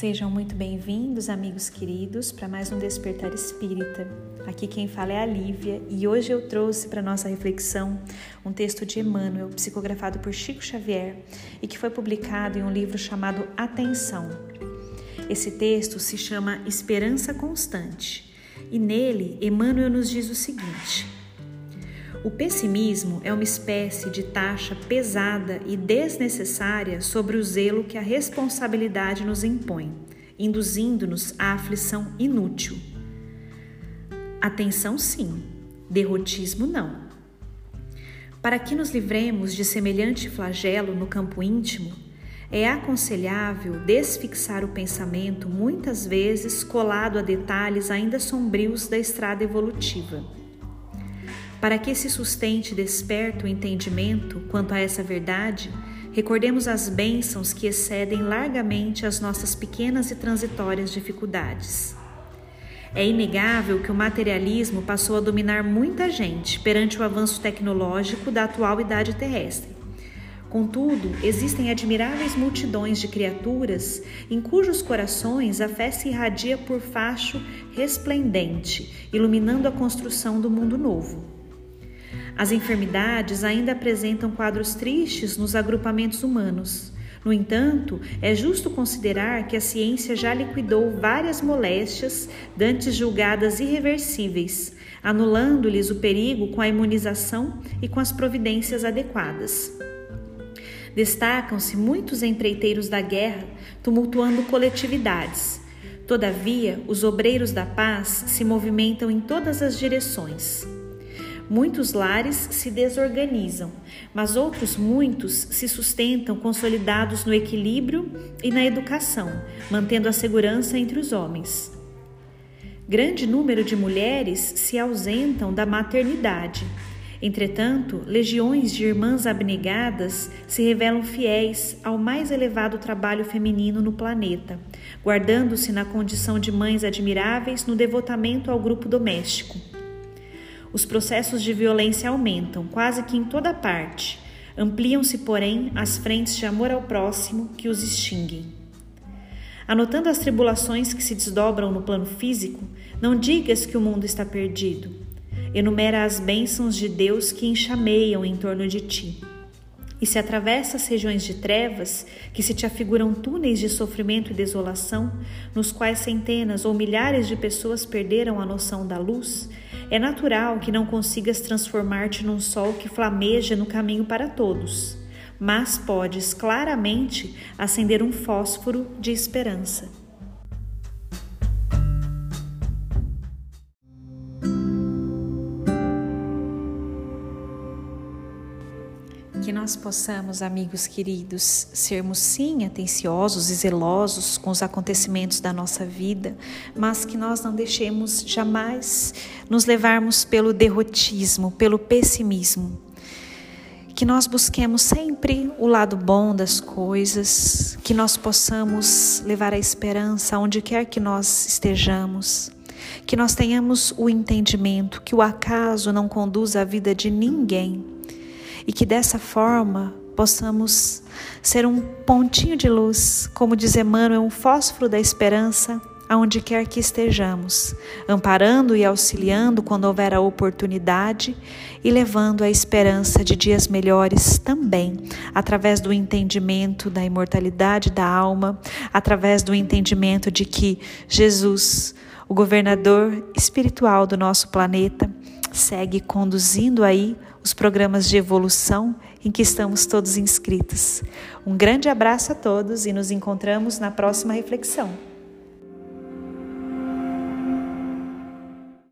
Sejam muito bem-vindos, amigos queridos, para mais um Despertar Espírita. Aqui quem fala é a Lívia e hoje eu trouxe para nossa reflexão um texto de Emmanuel, psicografado por Chico Xavier e que foi publicado em um livro chamado Atenção. Esse texto se chama Esperança Constante e nele Emmanuel nos diz o seguinte. O pessimismo é uma espécie de taxa pesada e desnecessária sobre o zelo que a responsabilidade nos impõe, induzindo-nos à aflição inútil. Atenção, sim, derrotismo, não. Para que nos livremos de semelhante flagelo no campo íntimo, é aconselhável desfixar o pensamento, muitas vezes colado a detalhes ainda sombrios da estrada evolutiva para que se sustente desperto o entendimento quanto a essa verdade, recordemos as bênçãos que excedem largamente as nossas pequenas e transitórias dificuldades. É inegável que o materialismo passou a dominar muita gente perante o avanço tecnológico da atual idade terrestre. Contudo, existem admiráveis multidões de criaturas em cujos corações a fé se irradia por facho resplendente, iluminando a construção do mundo novo. As enfermidades ainda apresentam quadros tristes nos agrupamentos humanos. No entanto, é justo considerar que a ciência já liquidou várias moléstias dantes julgadas irreversíveis, anulando-lhes o perigo com a imunização e com as providências adequadas. Destacam-se muitos empreiteiros da guerra, tumultuando coletividades. Todavia, os obreiros da paz se movimentam em todas as direções. Muitos lares se desorganizam, mas outros muitos se sustentam consolidados no equilíbrio e na educação, mantendo a segurança entre os homens. Grande número de mulheres se ausentam da maternidade. Entretanto, legiões de irmãs abnegadas se revelam fiéis ao mais elevado trabalho feminino no planeta, guardando-se na condição de mães admiráveis no devotamento ao grupo doméstico. Os processos de violência aumentam, quase que em toda parte. Ampliam-se, porém, as frentes de amor ao próximo que os extinguem. Anotando as tribulações que se desdobram no plano físico, não digas que o mundo está perdido. Enumera as bênçãos de Deus que enxameiam em torno de ti. E se atravessa as regiões de trevas, que se te afiguram túneis de sofrimento e desolação, nos quais centenas ou milhares de pessoas perderam a noção da luz, é natural que não consigas transformar-te num sol que flameja no caminho para todos, mas podes claramente acender um fósforo de esperança. Que nós possamos, amigos queridos, sermos sim atenciosos e zelosos com os acontecimentos da nossa vida, mas que nós não deixemos jamais nos levarmos pelo derrotismo, pelo pessimismo. Que nós busquemos sempre o lado bom das coisas, que nós possamos levar a esperança onde quer que nós estejamos que nós tenhamos o entendimento que o acaso não conduz a vida de ninguém e que dessa forma possamos ser um pontinho de luz, como diz Emmanuel, um fósforo da esperança aonde quer que estejamos, amparando e auxiliando quando houver a oportunidade e levando a esperança de dias melhores também, através do entendimento da imortalidade da alma, através do entendimento de que Jesus, o governador espiritual do nosso planeta, segue conduzindo aí os programas de evolução em que estamos todos inscritos. Um grande abraço a todos e nos encontramos na próxima reflexão.